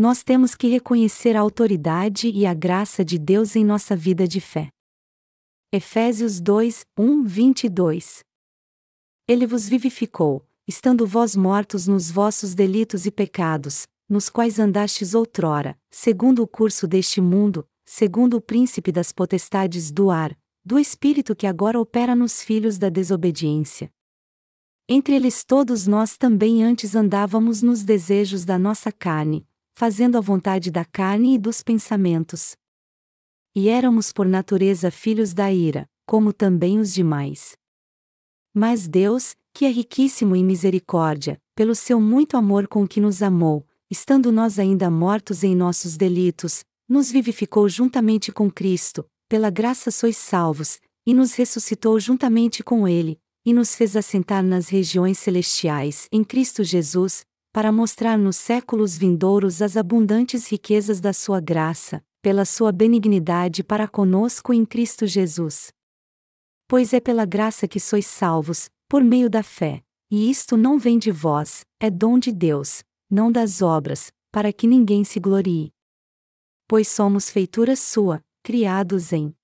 nós temos que reconhecer a autoridade e a graça de Deus em nossa vida de fé. Efésios 2, 1, 22 Ele vos vivificou, estando vós mortos nos vossos delitos e pecados, nos quais andastes outrora, segundo o curso deste mundo, segundo o príncipe das potestades do ar, do espírito que agora opera nos filhos da desobediência. Entre eles todos nós também antes andávamos nos desejos da nossa carne, fazendo a vontade da carne e dos pensamentos. E éramos por natureza filhos da ira, como também os demais. Mas Deus, que é riquíssimo em misericórdia, pelo seu muito amor com que nos amou, estando nós ainda mortos em nossos delitos, nos vivificou juntamente com Cristo, pela graça sois salvos, e nos ressuscitou juntamente com Ele, e nos fez assentar nas regiões celestiais em Cristo Jesus, para mostrar nos séculos vindouros as abundantes riquezas da Sua graça, pela Sua benignidade para conosco em Cristo Jesus. Pois é pela graça que sois salvos, por meio da fé, e isto não vem de vós, é dom de Deus, não das obras, para que ninguém se glorie. Pois somos feitura Sua, criados em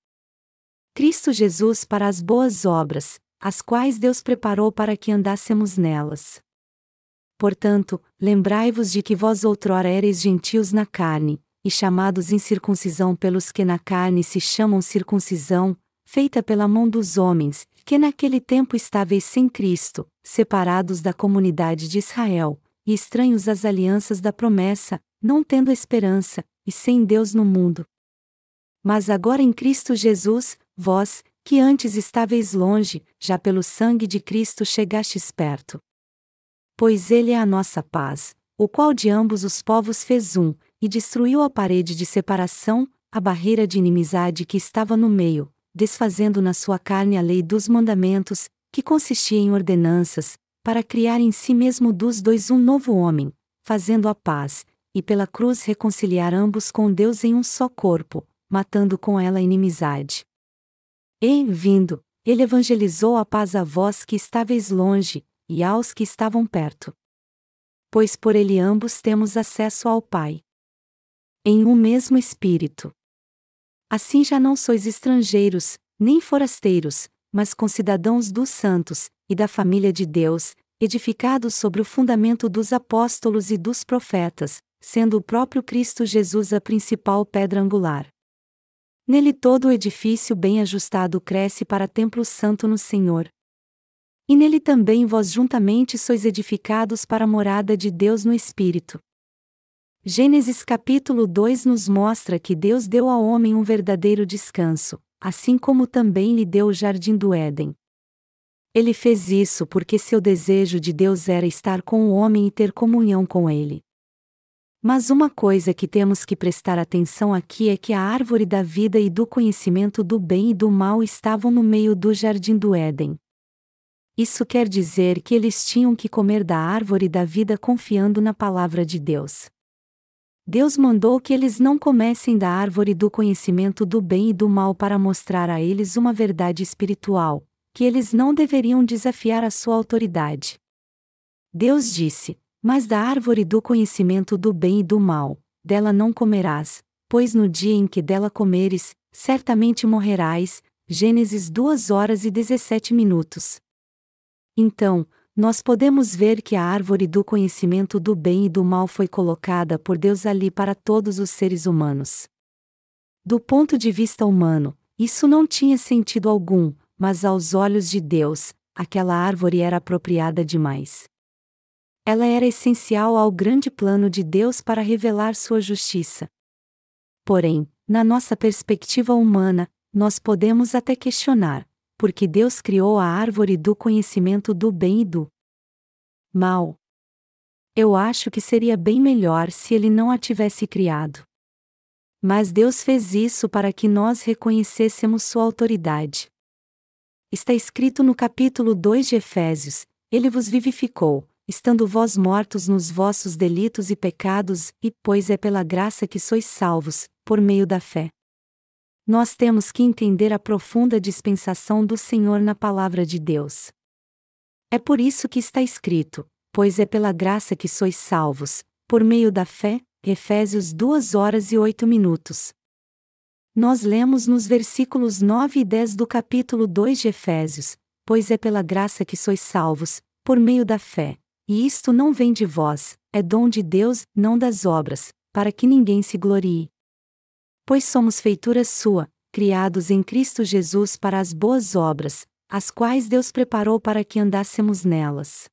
Cristo Jesus para as boas obras, as quais Deus preparou para que andássemos nelas. Portanto, lembrai-vos de que vós outrora ereis gentios na carne, e chamados incircuncisão pelos que na carne se chamam circuncisão, feita pela mão dos homens, que naquele tempo estáveis sem Cristo, separados da comunidade de Israel, e estranhos às alianças da promessa, não tendo esperança, e sem Deus no mundo. Mas agora em Cristo Jesus, vós, que antes estáveis longe, já pelo sangue de Cristo chegastes perto. Pois Ele é a nossa paz, o qual de ambos os povos fez um, e destruiu a parede de separação, a barreira de inimizade que estava no meio, desfazendo na sua carne a lei dos mandamentos, que consistia em ordenanças, para criar em si mesmo dos dois um novo homem, fazendo a paz, e pela cruz reconciliar ambos com Deus em um só corpo, matando com ela a inimizade. E, vindo, ele evangelizou a paz a vós que estáveis longe, e aos que estavam perto. Pois por ele ambos temos acesso ao Pai. Em um mesmo Espírito. Assim já não sois estrangeiros, nem forasteiros, mas concidadãos dos santos, e da família de Deus, edificados sobre o fundamento dos apóstolos e dos profetas, sendo o próprio Cristo Jesus a principal pedra angular. Nele todo o edifício bem ajustado cresce para templo santo no Senhor. E nele também vós juntamente sois edificados para a morada de Deus no Espírito. Gênesis capítulo 2 nos mostra que Deus deu ao homem um verdadeiro descanso, assim como também lhe deu o jardim do Éden. Ele fez isso porque seu desejo de Deus era estar com o homem e ter comunhão com ele. Mas uma coisa que temos que prestar atenção aqui é que a árvore da vida e do conhecimento do bem e do mal estavam no meio do jardim do Éden. Isso quer dizer que eles tinham que comer da árvore da vida confiando na palavra de Deus. Deus mandou que eles não comessem da árvore do conhecimento do bem e do mal para mostrar a eles uma verdade espiritual, que eles não deveriam desafiar a sua autoridade. Deus disse: mas da árvore do conhecimento do bem e do mal, dela não comerás, pois no dia em que dela comeres, certamente morrerás. Gênesis 2 horas e 17 minutos. Então, nós podemos ver que a árvore do conhecimento do bem e do mal foi colocada por Deus ali para todos os seres humanos. Do ponto de vista humano, isso não tinha sentido algum, mas aos olhos de Deus, aquela árvore era apropriada demais ela era essencial ao grande plano de Deus para revelar sua justiça. Porém, na nossa perspectiva humana, nós podemos até questionar, porque Deus criou a árvore do conhecimento do bem e do mal. Eu acho que seria bem melhor se ele não a tivesse criado. Mas Deus fez isso para que nós reconhecêssemos sua autoridade. Está escrito no capítulo 2 de Efésios: Ele vos vivificou, estando vós mortos nos vossos delitos e pecados, e, pois é pela graça que sois salvos, por meio da fé. Nós temos que entender a profunda dispensação do Senhor na palavra de Deus. É por isso que está escrito: pois é pela graça que sois salvos, por meio da fé, Efésios 2 horas e 8 minutos. Nós lemos nos versículos 9 e 10 do capítulo 2 de Efésios: Pois é pela graça que sois salvos, por meio da fé. E isto não vem de vós, é dom de Deus, não das obras, para que ninguém se glorie. Pois somos feitura sua, criados em Cristo Jesus para as boas obras, as quais Deus preparou para que andássemos nelas.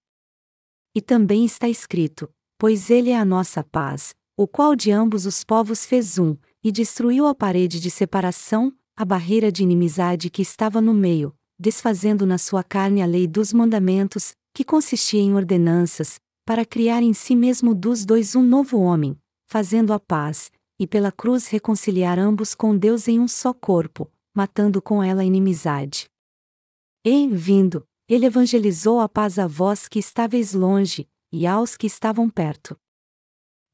E também está escrito: Pois Ele é a nossa paz, o qual de ambos os povos fez um, e destruiu a parede de separação, a barreira de inimizade que estava no meio, desfazendo na sua carne a lei dos mandamentos, que consistia em ordenanças, para criar em si mesmo dos dois um novo homem, fazendo a paz, e pela cruz reconciliar ambos com Deus em um só corpo, matando com ela a inimizade. E, vindo, ele evangelizou a paz a vós que estáveis longe, e aos que estavam perto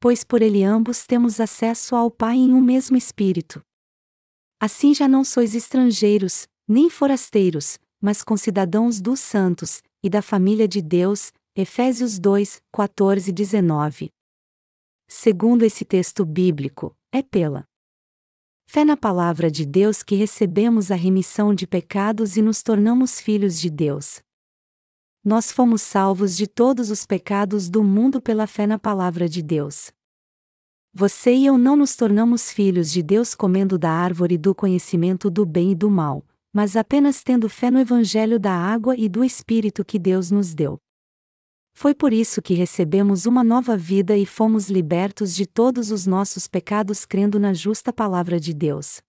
pois por ele ambos temos acesso ao Pai em um mesmo Espírito. Assim já não sois estrangeiros, nem forasteiros, mas concidadãos dos santos, e da família de Deus, Efésios 2, 14 e 19. Segundo esse texto bíblico, é pela fé na palavra de Deus que recebemos a remissão de pecados e nos tornamos filhos de Deus. Nós fomos salvos de todos os pecados do mundo pela fé na palavra de Deus. Você e eu não nos tornamos filhos de Deus comendo da árvore do conhecimento do bem e do mal, mas apenas tendo fé no Evangelho da água e do Espírito que Deus nos deu. Foi por isso que recebemos uma nova vida e fomos libertos de todos os nossos pecados crendo na justa palavra de Deus.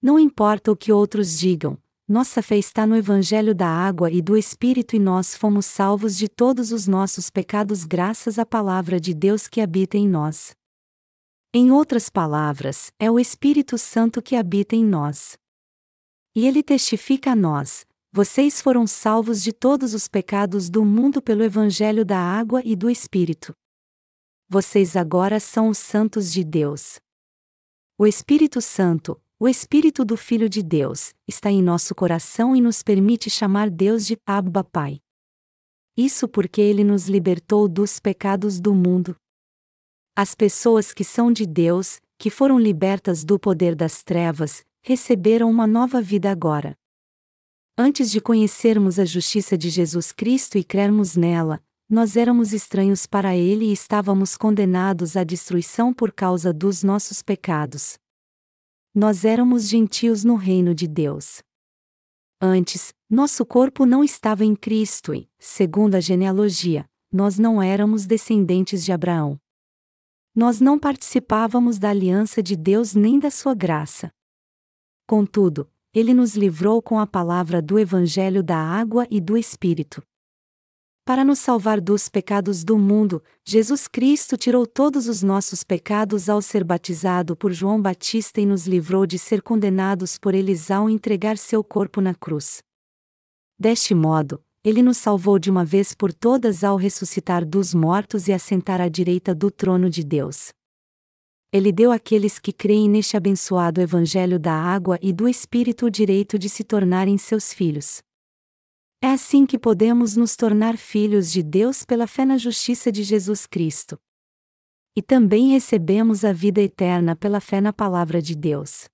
Não importa o que outros digam, nossa fé está no Evangelho da água e do Espírito e nós fomos salvos de todos os nossos pecados graças à palavra de Deus que habita em nós. Em outras palavras, é o Espírito Santo que habita em nós. E ele testifica a nós: vocês foram salvos de todos os pecados do mundo pelo Evangelho da água e do Espírito. Vocês agora são os santos de Deus. O Espírito Santo, o Espírito do Filho de Deus, está em nosso coração e nos permite chamar Deus de Abba Pai. Isso porque ele nos libertou dos pecados do mundo. As pessoas que são de Deus, que foram libertas do poder das trevas, receberam uma nova vida agora. Antes de conhecermos a justiça de Jesus Cristo e crermos nela, nós éramos estranhos para Ele e estávamos condenados à destruição por causa dos nossos pecados nós éramos gentios no reino de Deus. Antes, nosso corpo não estava em Cristo e, segundo a genealogia, nós não éramos descendentes de Abraão. Nós não participávamos da aliança de Deus nem da sua graça. Contudo, ele nos livrou com a palavra do Evangelho da água e do Espírito. Para nos salvar dos pecados do mundo, Jesus Cristo tirou todos os nossos pecados ao ser batizado por João Batista e nos livrou de ser condenados por eles ao entregar seu corpo na cruz. Deste modo, ele nos salvou de uma vez por todas ao ressuscitar dos mortos e assentar à direita do trono de Deus. Ele deu àqueles que creem neste abençoado Evangelho da água e do Espírito o direito de se tornarem seus filhos. É assim que podemos nos tornar filhos de Deus pela fé na justiça de Jesus Cristo. E também recebemos a vida eterna pela fé na palavra de Deus.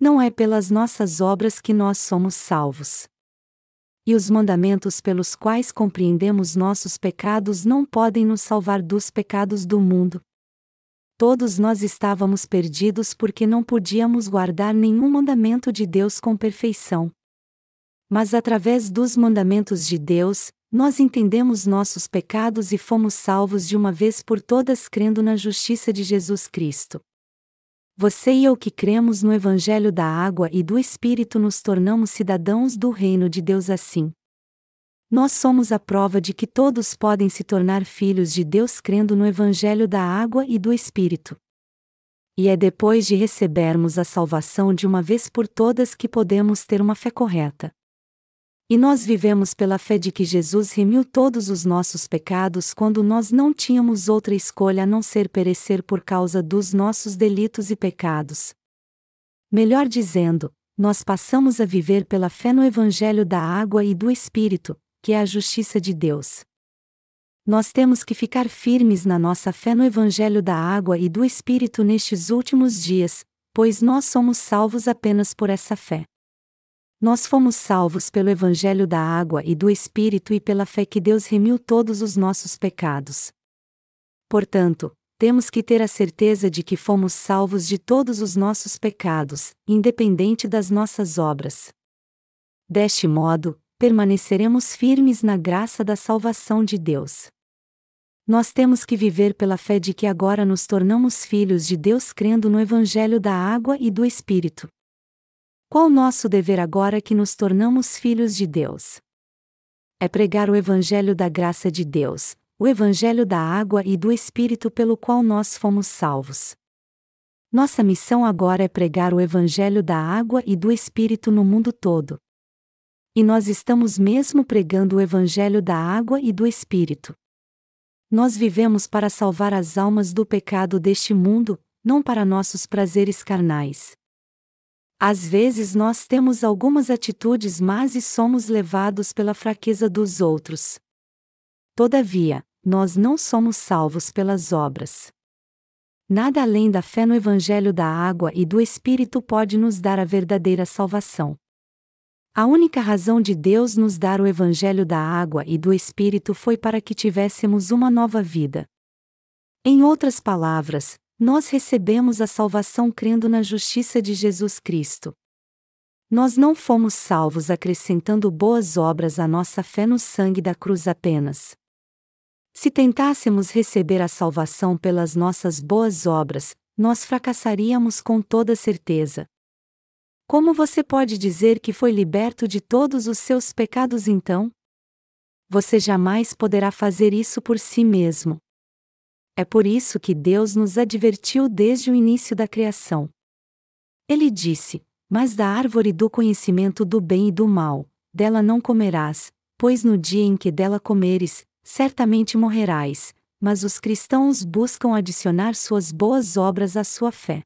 Não é pelas nossas obras que nós somos salvos. E os mandamentos pelos quais compreendemos nossos pecados não podem nos salvar dos pecados do mundo. Todos nós estávamos perdidos porque não podíamos guardar nenhum mandamento de Deus com perfeição. Mas através dos mandamentos de Deus, nós entendemos nossos pecados e fomos salvos de uma vez por todas crendo na justiça de Jesus Cristo. Você e eu que cremos no Evangelho da Água e do Espírito nos tornamos cidadãos do reino de Deus assim. Nós somos a prova de que todos podem se tornar filhos de Deus crendo no Evangelho da Água e do Espírito. E é depois de recebermos a salvação de uma vez por todas que podemos ter uma fé correta. E nós vivemos pela fé de que Jesus remiu todos os nossos pecados quando nós não tínhamos outra escolha a não ser perecer por causa dos nossos delitos e pecados. Melhor dizendo, nós passamos a viver pela fé no Evangelho da água e do Espírito, que é a justiça de Deus. Nós temos que ficar firmes na nossa fé no Evangelho da água e do Espírito nestes últimos dias, pois nós somos salvos apenas por essa fé. Nós fomos salvos pelo Evangelho da água e do Espírito e pela fé que Deus remiu todos os nossos pecados. Portanto, temos que ter a certeza de que fomos salvos de todos os nossos pecados, independente das nossas obras. Deste modo, permaneceremos firmes na graça da salvação de Deus. Nós temos que viver pela fé de que agora nos tornamos filhos de Deus crendo no Evangelho da água e do Espírito. Qual nosso dever agora que nos tornamos filhos de Deus? É pregar o Evangelho da graça de Deus, o Evangelho da água e do Espírito pelo qual nós fomos salvos. Nossa missão agora é pregar o Evangelho da água e do Espírito no mundo todo. E nós estamos mesmo pregando o Evangelho da água e do Espírito. Nós vivemos para salvar as almas do pecado deste mundo, não para nossos prazeres carnais. Às vezes nós temos algumas atitudes más e somos levados pela fraqueza dos outros. Todavia, nós não somos salvos pelas obras. Nada além da fé no Evangelho da água e do Espírito pode nos dar a verdadeira salvação. A única razão de Deus nos dar o Evangelho da água e do Espírito foi para que tivéssemos uma nova vida. Em outras palavras, nós recebemos a salvação crendo na justiça de Jesus Cristo. Nós não fomos salvos acrescentando boas obras à nossa fé no sangue da cruz apenas. Se tentássemos receber a salvação pelas nossas boas obras, nós fracassaríamos com toda certeza. Como você pode dizer que foi liberto de todos os seus pecados então? Você jamais poderá fazer isso por si mesmo. É por isso que Deus nos advertiu desde o início da criação. Ele disse: Mas da árvore do conhecimento do bem e do mal, dela não comerás, pois no dia em que dela comeres, certamente morrerás. Mas os cristãos buscam adicionar suas boas obras à sua fé.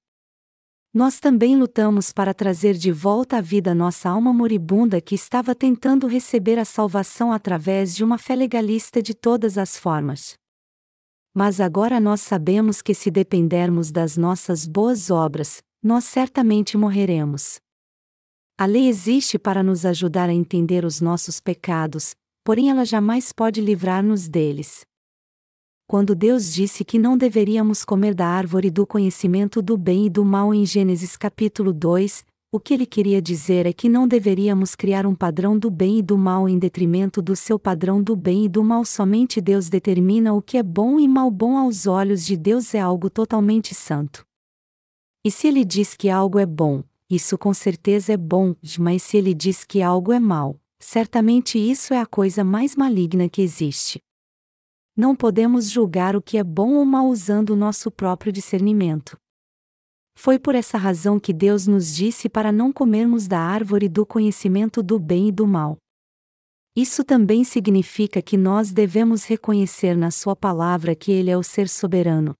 Nós também lutamos para trazer de volta à vida nossa alma moribunda que estava tentando receber a salvação através de uma fé legalista de todas as formas. Mas agora nós sabemos que se dependermos das nossas boas obras, nós certamente morreremos. A lei existe para nos ajudar a entender os nossos pecados, porém ela jamais pode livrar-nos deles. Quando Deus disse que não deveríamos comer da árvore do conhecimento do bem e do mal em Gênesis capítulo 2, o que ele queria dizer é que não deveríamos criar um padrão do bem e do mal em detrimento do seu padrão do bem e do mal. Somente Deus determina o que é bom e mal. Bom aos olhos de Deus é algo totalmente santo. E se ele diz que algo é bom, isso com certeza é bom, mas se ele diz que algo é mal, certamente isso é a coisa mais maligna que existe. Não podemos julgar o que é bom ou mal usando o nosso próprio discernimento. Foi por essa razão que Deus nos disse para não comermos da árvore do conhecimento do bem e do mal. Isso também significa que nós devemos reconhecer na Sua palavra que Ele é o ser soberano.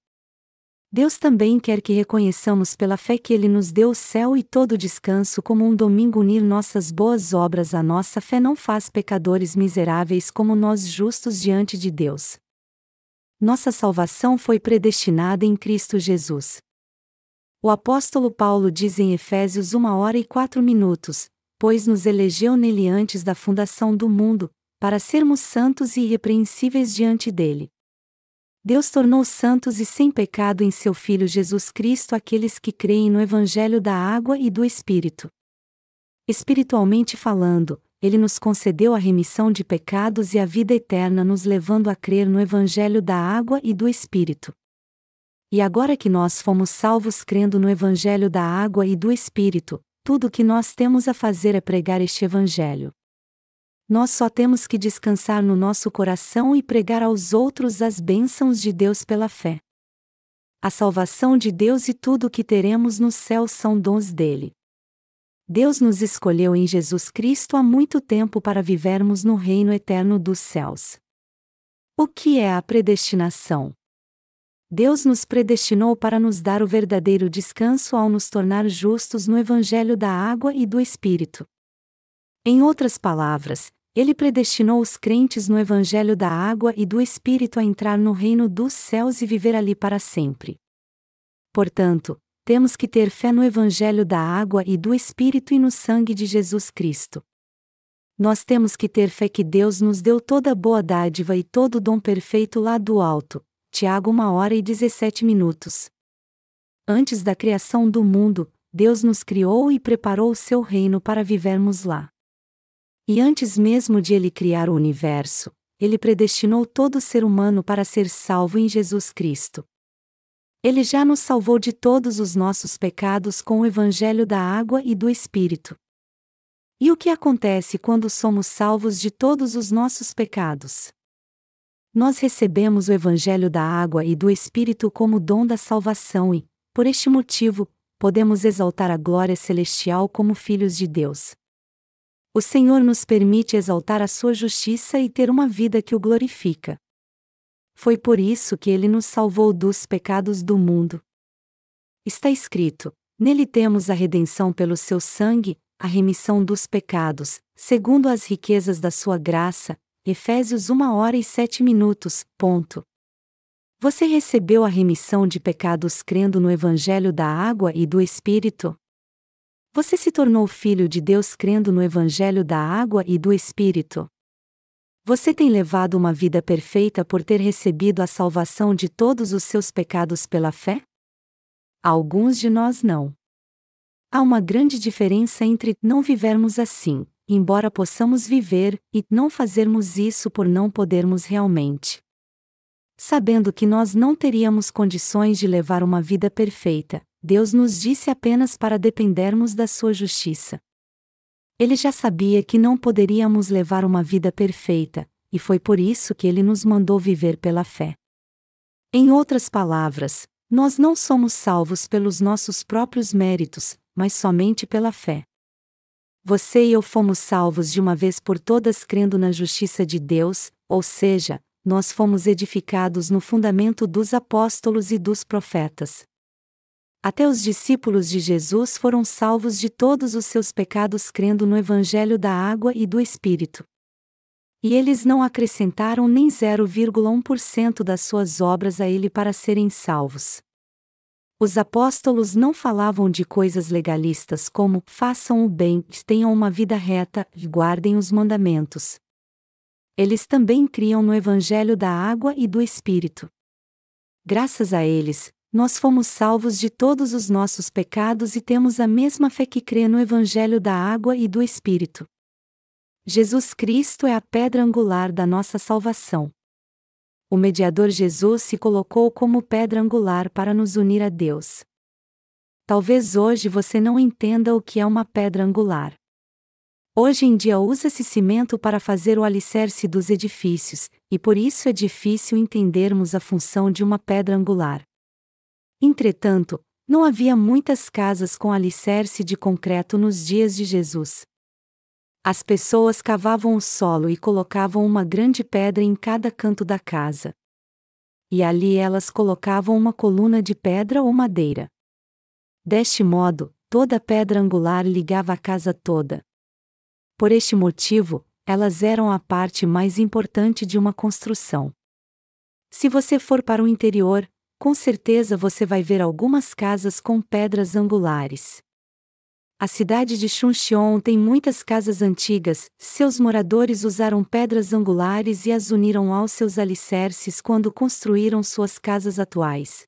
Deus também quer que reconheçamos pela fé que Ele nos deu o céu e todo o descanso como um domingo unir nossas boas obras à nossa fé não faz pecadores miseráveis como nós justos diante de Deus. Nossa salvação foi predestinada em Cristo Jesus. O apóstolo Paulo diz em Efésios 1 hora e 4 minutos: Pois nos elegeu nele antes da fundação do mundo, para sermos santos e irrepreensíveis diante dele. Deus tornou santos e sem pecado em seu Filho Jesus Cristo aqueles que creem no Evangelho da água e do Espírito. Espiritualmente falando, ele nos concedeu a remissão de pecados e a vida eterna, nos levando a crer no Evangelho da água e do Espírito. E agora que nós fomos salvos crendo no Evangelho da água e do Espírito, tudo o que nós temos a fazer é pregar este Evangelho. Nós só temos que descansar no nosso coração e pregar aos outros as bênçãos de Deus pela fé. A salvação de Deus e tudo o que teremos no céu são dons dele. Deus nos escolheu em Jesus Cristo há muito tempo para vivermos no reino eterno dos céus. O que é a predestinação? Deus nos predestinou para nos dar o verdadeiro descanso ao nos tornar justos no Evangelho da água e do Espírito. Em outras palavras, Ele predestinou os crentes no Evangelho da Água e do Espírito a entrar no reino dos céus e viver ali para sempre. Portanto, temos que ter fé no Evangelho da Água e do Espírito e no sangue de Jesus Cristo. Nós temos que ter fé que Deus nos deu toda boa dádiva e todo dom perfeito lá do alto. Tiago 1 hora e 17 minutos. Antes da criação do mundo, Deus nos criou e preparou o seu reino para vivermos lá. E antes mesmo de ele criar o universo, ele predestinou todo ser humano para ser salvo em Jesus Cristo. Ele já nos salvou de todos os nossos pecados com o evangelho da água e do Espírito. E o que acontece quando somos salvos de todos os nossos pecados? Nós recebemos o evangelho da água e do Espírito como dom da salvação e, por este motivo, podemos exaltar a glória celestial como filhos de Deus. O Senhor nos permite exaltar a sua justiça e ter uma vida que o glorifica. Foi por isso que ele nos salvou dos pecados do mundo. Está escrito: Nele temos a redenção pelo seu sangue, a remissão dos pecados, segundo as riquezas da sua graça. Efésios 1 hora e 7 minutos. Ponto. Você recebeu a remissão de pecados crendo no Evangelho da Água e do Espírito? Você se tornou filho de Deus crendo no Evangelho da água e do Espírito. Você tem levado uma vida perfeita por ter recebido a salvação de todos os seus pecados pela fé? Alguns de nós não. Há uma grande diferença entre não vivermos assim, embora possamos viver, e não fazermos isso por não podermos realmente. Sabendo que nós não teríamos condições de levar uma vida perfeita, Deus nos disse apenas para dependermos da sua justiça. Ele já sabia que não poderíamos levar uma vida perfeita, e foi por isso que ele nos mandou viver pela fé. Em outras palavras, nós não somos salvos pelos nossos próprios méritos, mas somente pela fé. Você e eu fomos salvos de uma vez por todas crendo na justiça de Deus, ou seja, nós fomos edificados no fundamento dos apóstolos e dos profetas. Até os discípulos de Jesus foram salvos de todos os seus pecados crendo no Evangelho da água e do Espírito. E eles não acrescentaram nem 0,1% das suas obras a ele para serem salvos. Os apóstolos não falavam de coisas legalistas como façam o bem, tenham uma vida reta e guardem os mandamentos. Eles também criam no Evangelho da água e do Espírito. Graças a eles, nós fomos salvos de todos os nossos pecados e temos a mesma fé que crê no Evangelho da água e do Espírito. Jesus Cristo é a pedra angular da nossa salvação. O mediador Jesus se colocou como pedra angular para nos unir a Deus. Talvez hoje você não entenda o que é uma pedra angular. Hoje em dia usa-se cimento para fazer o alicerce dos edifícios, e por isso é difícil entendermos a função de uma pedra angular. Entretanto, não havia muitas casas com alicerce de concreto nos dias de Jesus. As pessoas cavavam o solo e colocavam uma grande pedra em cada canto da casa. E ali elas colocavam uma coluna de pedra ou madeira. Deste modo, toda pedra angular ligava a casa toda. Por este motivo, elas eram a parte mais importante de uma construção. Se você for para o interior, com certeza você vai ver algumas casas com pedras angulares. A cidade de Chuncheon tem muitas casas antigas, seus moradores usaram pedras angulares e as uniram aos seus alicerces quando construíram suas casas atuais.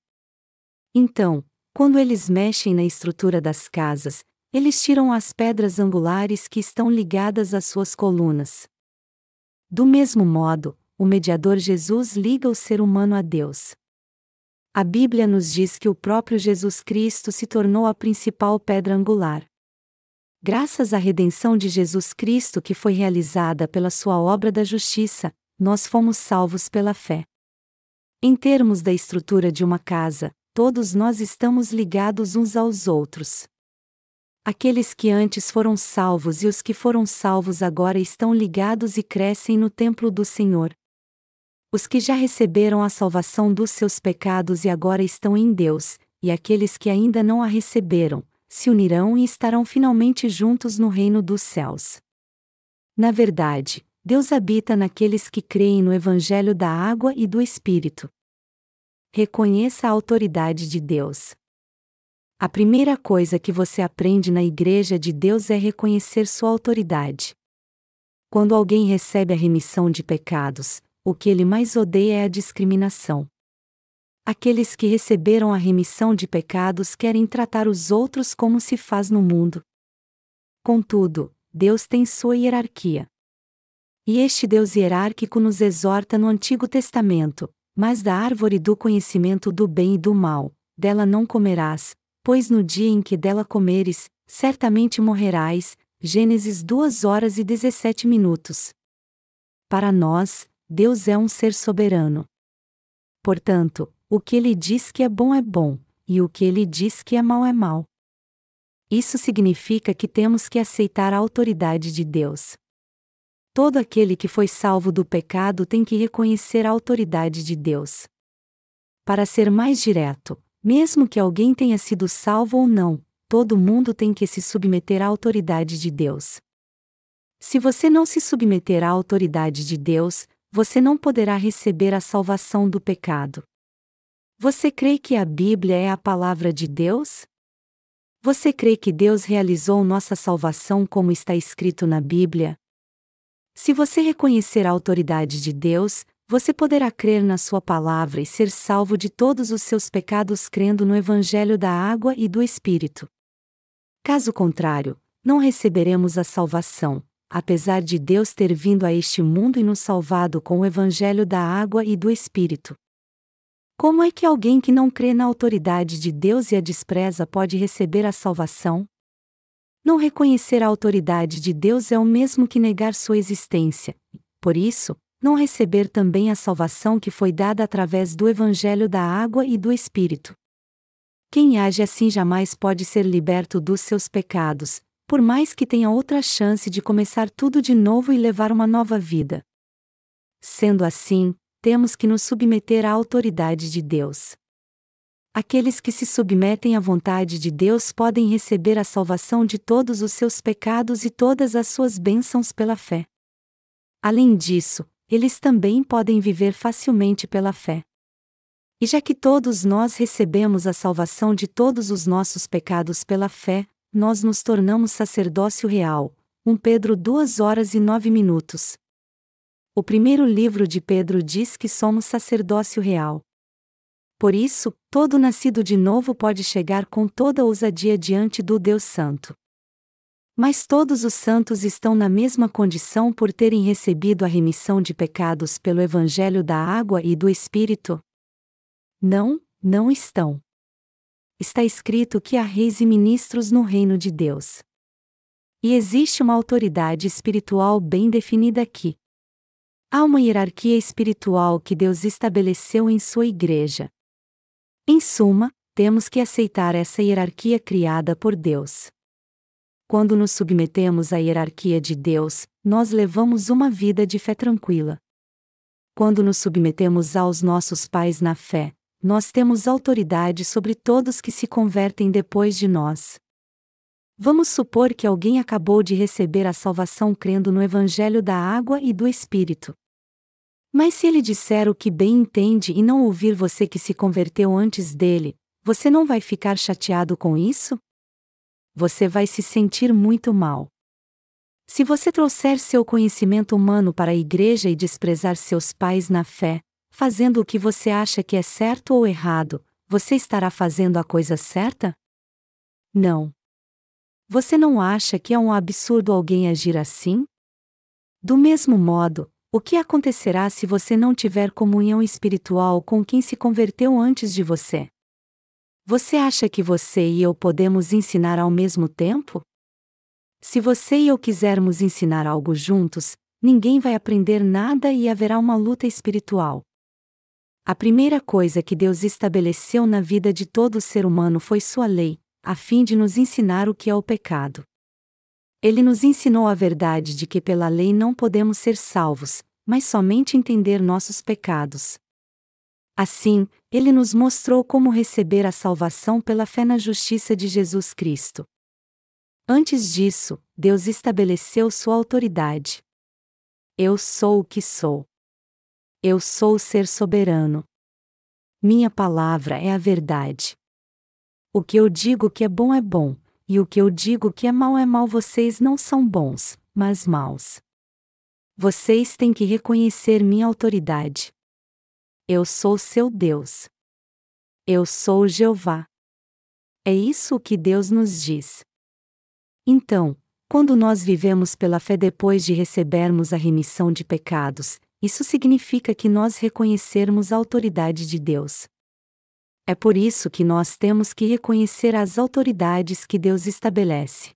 Então, quando eles mexem na estrutura das casas, eles tiram as pedras angulares que estão ligadas às suas colunas. Do mesmo modo, o mediador Jesus liga o ser humano a Deus. A Bíblia nos diz que o próprio Jesus Cristo se tornou a principal pedra angular. Graças à redenção de Jesus Cristo que foi realizada pela sua obra da justiça, nós fomos salvos pela fé. Em termos da estrutura de uma casa, todos nós estamos ligados uns aos outros. Aqueles que antes foram salvos e os que foram salvos agora estão ligados e crescem no templo do Senhor, os que já receberam a salvação dos seus pecados e agora estão em Deus, e aqueles que ainda não a receberam, se unirão e estarão finalmente juntos no reino dos céus. Na verdade, Deus habita naqueles que creem no Evangelho da água e do Espírito. Reconheça a autoridade de Deus. A primeira coisa que você aprende na Igreja de Deus é reconhecer sua autoridade. Quando alguém recebe a remissão de pecados, o que ele mais odeia é a discriminação. Aqueles que receberam a remissão de pecados querem tratar os outros como se faz no mundo. Contudo, Deus tem sua hierarquia. E este Deus hierárquico nos exorta no Antigo Testamento: Mas da árvore do conhecimento do bem e do mal, dela não comerás, pois no dia em que dela comeres, certamente morrerás. Gênesis 2 horas e 17 minutos. Para nós, Deus é um ser soberano. Portanto, o que ele diz que é bom é bom, e o que ele diz que é mal é mal. Isso significa que temos que aceitar a autoridade de Deus. Todo aquele que foi salvo do pecado tem que reconhecer a autoridade de Deus. Para ser mais direto, mesmo que alguém tenha sido salvo ou não, todo mundo tem que se submeter à autoridade de Deus. Se você não se submeter à autoridade de Deus, você não poderá receber a salvação do pecado. Você crê que a Bíblia é a palavra de Deus? Você crê que Deus realizou nossa salvação como está escrito na Bíblia? Se você reconhecer a autoridade de Deus, você poderá crer na Sua palavra e ser salvo de todos os seus pecados crendo no Evangelho da água e do Espírito. Caso contrário, não receberemos a salvação, apesar de Deus ter vindo a este mundo e nos salvado com o Evangelho da água e do Espírito. Como é que alguém que não crê na autoridade de Deus e a despreza pode receber a salvação? Não reconhecer a autoridade de Deus é o mesmo que negar sua existência. Por isso, não receber também a salvação que foi dada através do Evangelho da água e do Espírito. Quem age assim jamais pode ser liberto dos seus pecados, por mais que tenha outra chance de começar tudo de novo e levar uma nova vida. Sendo assim, temos que nos submeter à autoridade de Deus. Aqueles que se submetem à vontade de Deus podem receber a salvação de todos os seus pecados e todas as suas bênçãos pela fé. Além disso, eles também podem viver facilmente pela fé. E já que todos nós recebemos a salvação de todos os nossos pecados pela fé, nós nos tornamos sacerdócio real. 1 Pedro 2 horas e 9 minutos. O primeiro livro de Pedro diz que somos sacerdócio real. Por isso, todo nascido de novo pode chegar com toda ousadia diante do Deus Santo. Mas todos os santos estão na mesma condição por terem recebido a remissão de pecados pelo Evangelho da água e do Espírito? Não, não estão. Está escrito que há reis e ministros no reino de Deus. E existe uma autoridade espiritual bem definida aqui. Há uma hierarquia espiritual que Deus estabeleceu em sua igreja. Em suma, temos que aceitar essa hierarquia criada por Deus. Quando nos submetemos à hierarquia de Deus, nós levamos uma vida de fé tranquila. Quando nos submetemos aos nossos pais na fé, nós temos autoridade sobre todos que se convertem depois de nós. Vamos supor que alguém acabou de receber a salvação crendo no Evangelho da água e do Espírito. Mas se ele disser o que bem entende e não ouvir você que se converteu antes dele, você não vai ficar chateado com isso? Você vai se sentir muito mal. Se você trouxer seu conhecimento humano para a igreja e desprezar seus pais na fé, fazendo o que você acha que é certo ou errado, você estará fazendo a coisa certa? Não. Você não acha que é um absurdo alguém agir assim? Do mesmo modo, o que acontecerá se você não tiver comunhão espiritual com quem se converteu antes de você? Você acha que você e eu podemos ensinar ao mesmo tempo? Se você e eu quisermos ensinar algo juntos, ninguém vai aprender nada e haverá uma luta espiritual. A primeira coisa que Deus estabeleceu na vida de todo ser humano foi sua lei, a fim de nos ensinar o que é o pecado. Ele nos ensinou a verdade de que pela lei não podemos ser salvos, mas somente entender nossos pecados. Assim, ele nos mostrou como receber a salvação pela fé na justiça de Jesus Cristo. Antes disso, Deus estabeleceu sua autoridade. Eu sou o que sou. Eu sou o ser soberano. Minha palavra é a verdade. O que eu digo que é bom é bom, e o que eu digo que é mal é mal. Vocês não são bons, mas maus. Vocês têm que reconhecer minha autoridade. Eu sou seu Deus. Eu sou Jeová. É isso o que Deus nos diz. Então, quando nós vivemos pela fé depois de recebermos a remissão de pecados, isso significa que nós reconhecermos a autoridade de Deus. É por isso que nós temos que reconhecer as autoridades que Deus estabelece.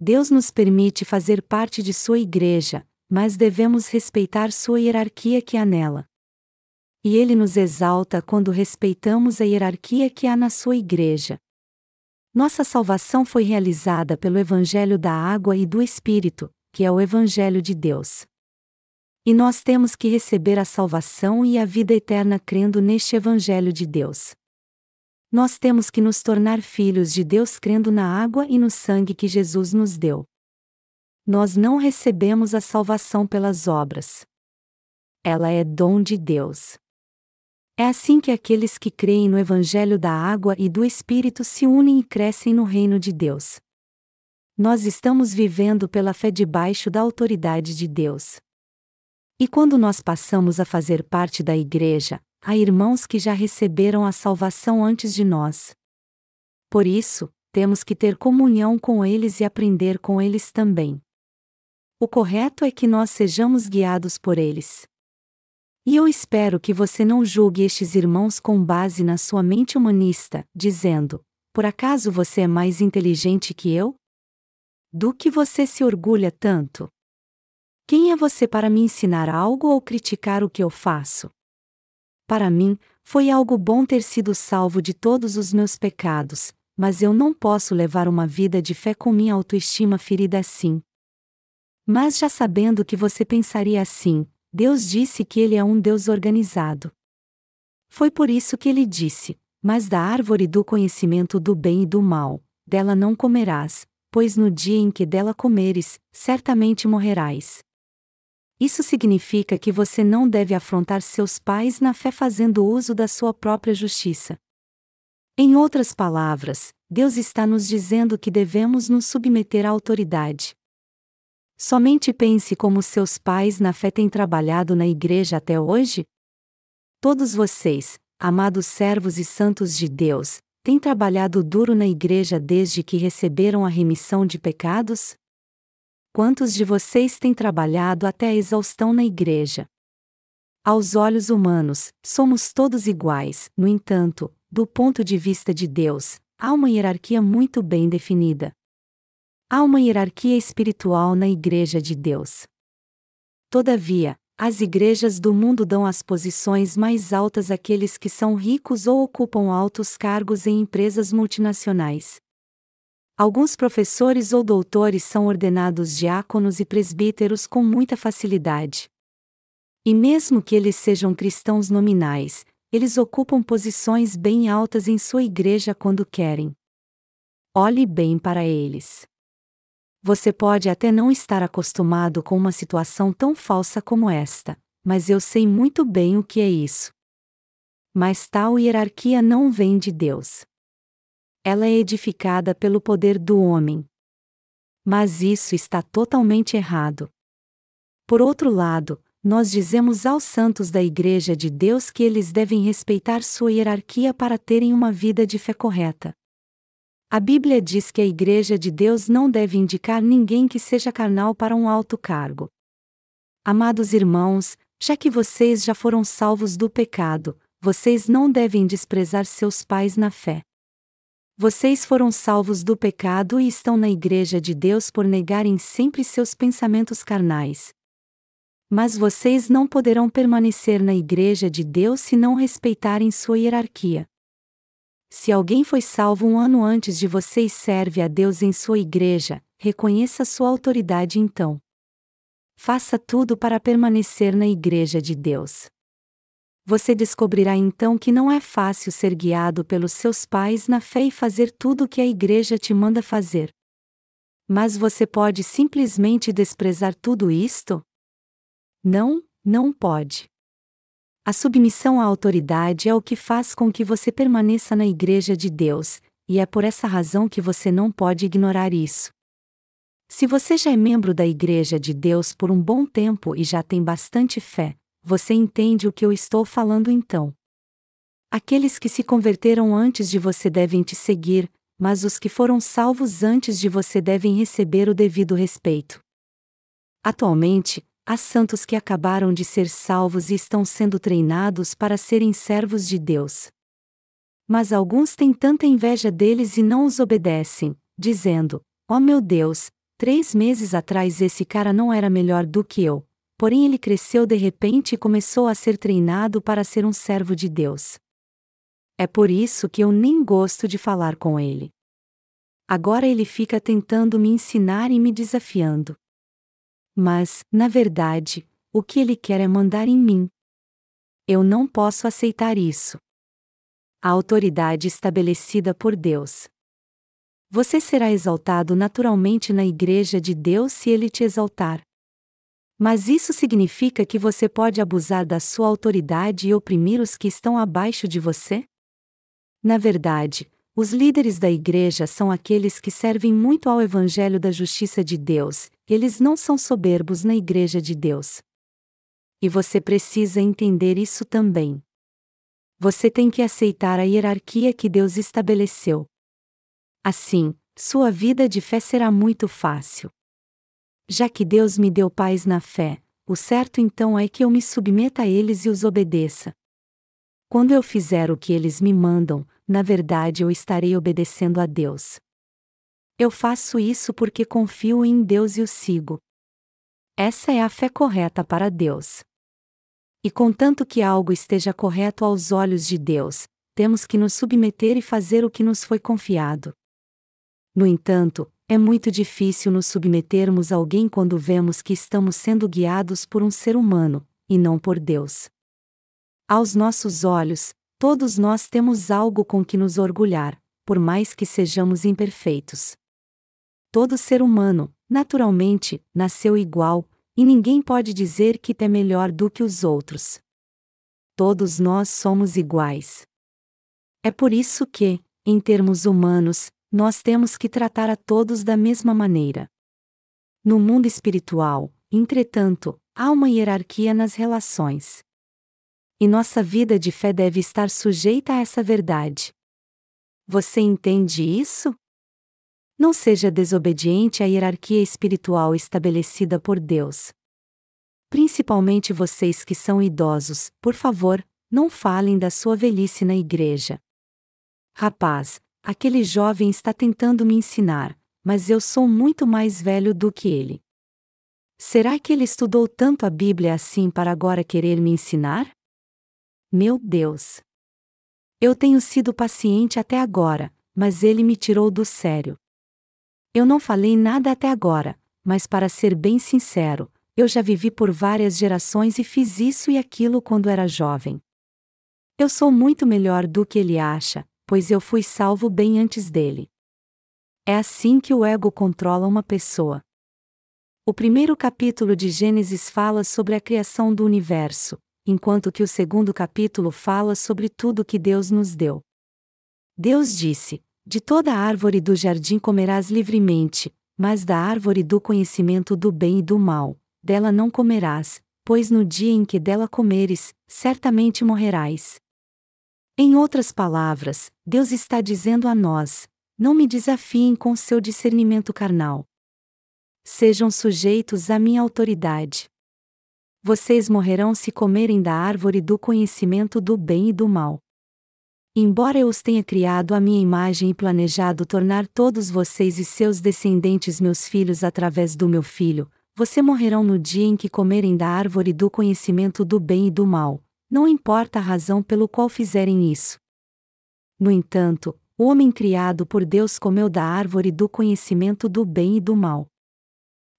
Deus nos permite fazer parte de sua igreja, mas devemos respeitar sua hierarquia que há nela. E ele nos exalta quando respeitamos a hierarquia que há na sua igreja. Nossa salvação foi realizada pelo Evangelho da Água e do Espírito, que é o Evangelho de Deus. E nós temos que receber a salvação e a vida eterna crendo neste Evangelho de Deus. Nós temos que nos tornar filhos de Deus crendo na água e no sangue que Jesus nos deu. Nós não recebemos a salvação pelas obras. Ela é dom de Deus. É assim que aqueles que creem no Evangelho da água e do Espírito se unem e crescem no reino de Deus. Nós estamos vivendo pela fé debaixo da autoridade de Deus. E quando nós passamos a fazer parte da Igreja, há irmãos que já receberam a salvação antes de nós. Por isso, temos que ter comunhão com eles e aprender com eles também. O correto é que nós sejamos guiados por eles. E eu espero que você não julgue estes irmãos com base na sua mente humanista, dizendo: por acaso você é mais inteligente que eu? Do que você se orgulha tanto? Quem é você para me ensinar algo ou criticar o que eu faço? Para mim, foi algo bom ter sido salvo de todos os meus pecados, mas eu não posso levar uma vida de fé com minha autoestima ferida assim. Mas já sabendo que você pensaria assim, Deus disse que ele é um Deus organizado. Foi por isso que ele disse: Mas da árvore do conhecimento do bem e do mal, dela não comerás, pois no dia em que dela comeres, certamente morrerás. Isso significa que você não deve afrontar seus pais na fé fazendo uso da sua própria justiça. Em outras palavras, Deus está nos dizendo que devemos nos submeter à autoridade. Somente pense como seus pais na fé têm trabalhado na igreja até hoje? Todos vocês, amados servos e santos de Deus, têm trabalhado duro na igreja desde que receberam a remissão de pecados? Quantos de vocês têm trabalhado até a exaustão na igreja? Aos olhos humanos, somos todos iguais, no entanto, do ponto de vista de Deus, há uma hierarquia muito bem definida. Há uma hierarquia espiritual na Igreja de Deus. Todavia, as igrejas do mundo dão as posições mais altas àqueles que são ricos ou ocupam altos cargos em empresas multinacionais. Alguns professores ou doutores são ordenados diáconos e presbíteros com muita facilidade. E mesmo que eles sejam cristãos nominais, eles ocupam posições bem altas em sua igreja quando querem. Olhe bem para eles. Você pode até não estar acostumado com uma situação tão falsa como esta, mas eu sei muito bem o que é isso. Mas tal hierarquia não vem de Deus ela é edificada pelo poder do homem. Mas isso está totalmente errado. Por outro lado, nós dizemos aos santos da Igreja de Deus que eles devem respeitar sua hierarquia para terem uma vida de fé correta. A Bíblia diz que a Igreja de Deus não deve indicar ninguém que seja carnal para um alto cargo. Amados irmãos, já que vocês já foram salvos do pecado, vocês não devem desprezar seus pais na fé. Vocês foram salvos do pecado e estão na Igreja de Deus por negarem sempre seus pensamentos carnais. Mas vocês não poderão permanecer na Igreja de Deus se não respeitarem sua hierarquia. Se alguém foi salvo um ano antes de você e serve a Deus em sua igreja, reconheça sua autoridade então. Faça tudo para permanecer na Igreja de Deus você descobrirá então que não é fácil ser guiado pelos seus pais na fé e fazer tudo o que a igreja te manda fazer. Mas você pode simplesmente desprezar tudo isto? Não, não pode. A submissão à autoridade é o que faz com que você permaneça na Igreja de Deus, e é por essa razão que você não pode ignorar isso. Se você já é membro da Igreja de Deus por um bom tempo e já tem bastante fé, você entende o que eu estou falando então. Aqueles que se converteram antes de você devem te seguir, mas os que foram salvos antes de você devem receber o devido respeito. Atualmente, há santos que acabaram de ser salvos e estão sendo treinados para serem servos de Deus. Mas alguns têm tanta inveja deles e não os obedecem, dizendo: Oh meu Deus, três meses atrás esse cara não era melhor do que eu, porém ele cresceu de repente e começou a ser treinado para ser um servo de Deus. É por isso que eu nem gosto de falar com ele. Agora ele fica tentando me ensinar e me desafiando. Mas, na verdade, o que ele quer é mandar em mim. Eu não posso aceitar isso. A autoridade estabelecida por Deus. Você será exaltado naturalmente na Igreja de Deus se ele te exaltar. Mas isso significa que você pode abusar da sua autoridade e oprimir os que estão abaixo de você? Na verdade, os líderes da igreja são aqueles que servem muito ao Evangelho da Justiça de Deus, eles não são soberbos na igreja de Deus. E você precisa entender isso também. Você tem que aceitar a hierarquia que Deus estabeleceu. Assim, sua vida de fé será muito fácil. Já que Deus me deu paz na fé, o certo então é que eu me submeta a eles e os obedeça. Quando eu fizer o que eles me mandam, na verdade eu estarei obedecendo a Deus. Eu faço isso porque confio em Deus e o sigo. Essa é a fé correta para Deus. E contanto que algo esteja correto aos olhos de Deus, temos que nos submeter e fazer o que nos foi confiado. No entanto, é muito difícil nos submetermos a alguém quando vemos que estamos sendo guiados por um ser humano, e não por Deus. Aos nossos olhos, todos nós temos algo com que nos orgulhar, por mais que sejamos imperfeitos. Todo ser humano, naturalmente, nasceu igual, e ninguém pode dizer que é melhor do que os outros. Todos nós somos iguais. É por isso que, em termos humanos, nós temos que tratar a todos da mesma maneira. No mundo espiritual, entretanto, há uma hierarquia nas relações. E nossa vida de fé deve estar sujeita a essa verdade. Você entende isso? Não seja desobediente à hierarquia espiritual estabelecida por Deus. Principalmente vocês que são idosos, por favor, não falem da sua velhice na igreja. Rapaz, aquele jovem está tentando me ensinar, mas eu sou muito mais velho do que ele. Será que ele estudou tanto a Bíblia assim para agora querer me ensinar? Meu Deus! Eu tenho sido paciente até agora, mas ele me tirou do sério. Eu não falei nada até agora, mas para ser bem sincero, eu já vivi por várias gerações e fiz isso e aquilo quando era jovem. Eu sou muito melhor do que ele acha, pois eu fui salvo bem antes dele. É assim que o ego controla uma pessoa. O primeiro capítulo de Gênesis fala sobre a criação do universo, enquanto que o segundo capítulo fala sobre tudo que Deus nos deu. Deus disse: De toda árvore do jardim comerás livremente, mas da árvore do conhecimento do bem e do mal, dela não comerás, pois no dia em que dela comeres, certamente morrerás. Em outras palavras, Deus está dizendo a nós: não me desafiem com seu discernimento carnal. Sejam sujeitos à minha autoridade vocês morrerão se comerem da árvore do conhecimento do bem e do mal. Embora eu os tenha criado à minha imagem e planejado tornar todos vocês e seus descendentes meus filhos através do meu filho, você morrerão no dia em que comerem da árvore do conhecimento do bem e do mal, não importa a razão pelo qual fizerem isso. No entanto, o homem criado por Deus comeu da árvore do conhecimento do bem e do mal.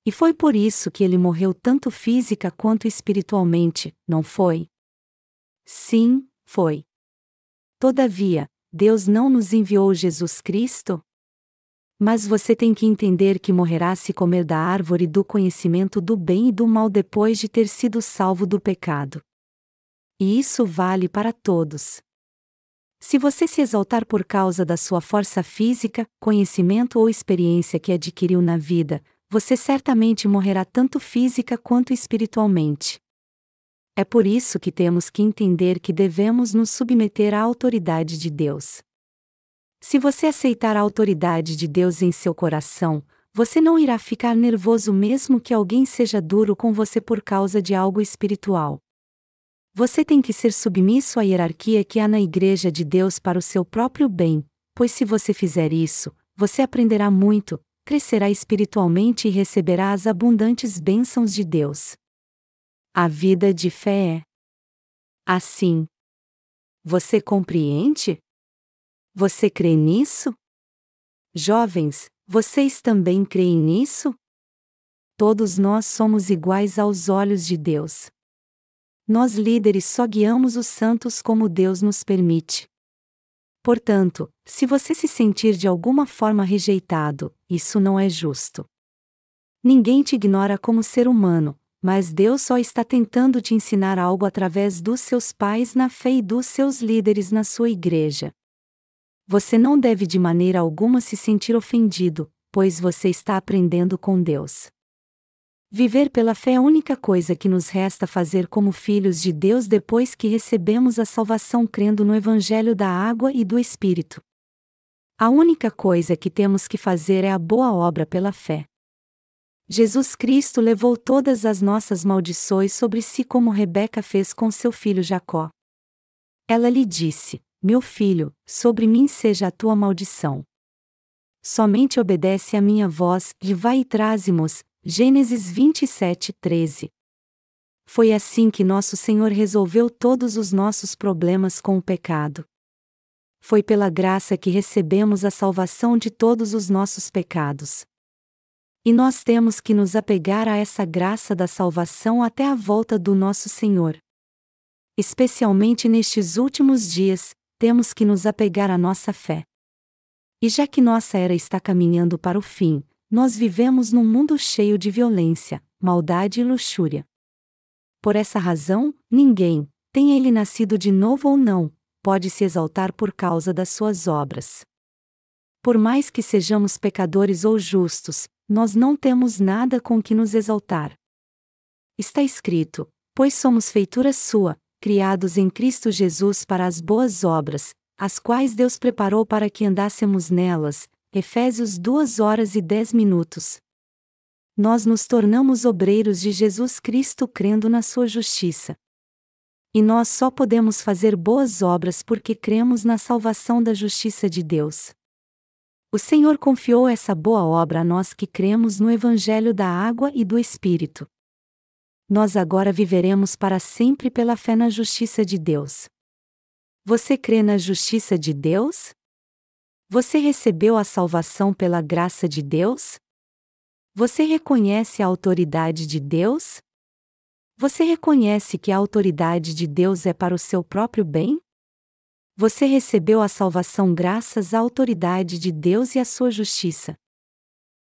E foi por isso que ele morreu tanto física quanto espiritualmente, não foi? Sim, foi. Todavia, Deus não nos enviou Jesus Cristo? Mas você tem que entender que morrerá se comer da árvore do conhecimento do bem e do mal depois de ter sido salvo do pecado. E isso vale para todos. Se você se exaltar por causa da sua força física, conhecimento ou experiência que adquiriu na vida, você certamente morrerá tanto física quanto espiritualmente. É por isso que temos que entender que devemos nos submeter à autoridade de Deus. Se você aceitar a autoridade de Deus em seu coração, você não irá ficar nervoso mesmo que alguém seja duro com você por causa de algo espiritual. Você tem que ser submisso à hierarquia que há na Igreja de Deus para o seu próprio bem, pois se você fizer isso, você aprenderá muito, crescerá espiritualmente e receberá as abundantes bênçãos de Deus. A vida de fé é assim. Você compreende? Você crê nisso? Jovens, vocês também creem nisso? Todos nós somos iguais aos olhos de Deus. Nós líderes só guiamos os santos como Deus nos permite. Portanto, se você se sentir de alguma forma rejeitado, isso não é justo. Ninguém te ignora como ser humano, mas Deus só está tentando te ensinar algo através dos seus pais na fé e dos seus líderes na sua igreja. Você não deve de maneira alguma se sentir ofendido, pois você está aprendendo com Deus. Viver pela fé é a única coisa que nos resta fazer como filhos de Deus depois que recebemos a salvação crendo no Evangelho da água e do Espírito. A única coisa que temos que fazer é a boa obra pela fé. Jesus Cristo levou todas as nossas maldições sobre si como Rebeca fez com seu filho Jacó. Ela lhe disse: Meu filho, sobre mim seja a tua maldição. Somente obedece à minha voz, e vai e traze-mos, Gênesis 27, 13. Foi assim que nosso Senhor resolveu todos os nossos problemas com o pecado. Foi pela graça que recebemos a salvação de todos os nossos pecados. E nós temos que nos apegar a essa graça da salvação até a volta do nosso Senhor. Especialmente nestes últimos dias, temos que nos apegar à nossa fé. E já que nossa era está caminhando para o fim, nós vivemos num mundo cheio de violência, maldade e luxúria. Por essa razão, ninguém, tenha ele nascido de novo ou não, pode se exaltar por causa das suas obras. Por mais que sejamos pecadores ou justos, nós não temos nada com que nos exaltar. Está escrito: Pois somos feitura sua, criados em Cristo Jesus para as boas obras, as quais Deus preparou para que andássemos nelas, Efésios 2 horas e 10 minutos. Nós nos tornamos obreiros de Jesus Cristo crendo na sua justiça. E nós só podemos fazer boas obras porque cremos na salvação da justiça de Deus. O Senhor confiou essa boa obra a nós que cremos no Evangelho da Água e do Espírito. Nós agora viveremos para sempre pela fé na justiça de Deus. Você crê na justiça de Deus? Você recebeu a salvação pela graça de Deus? Você reconhece a autoridade de Deus? Você reconhece que a autoridade de Deus é para o seu próprio bem? Você recebeu a salvação graças à autoridade de Deus e à sua justiça.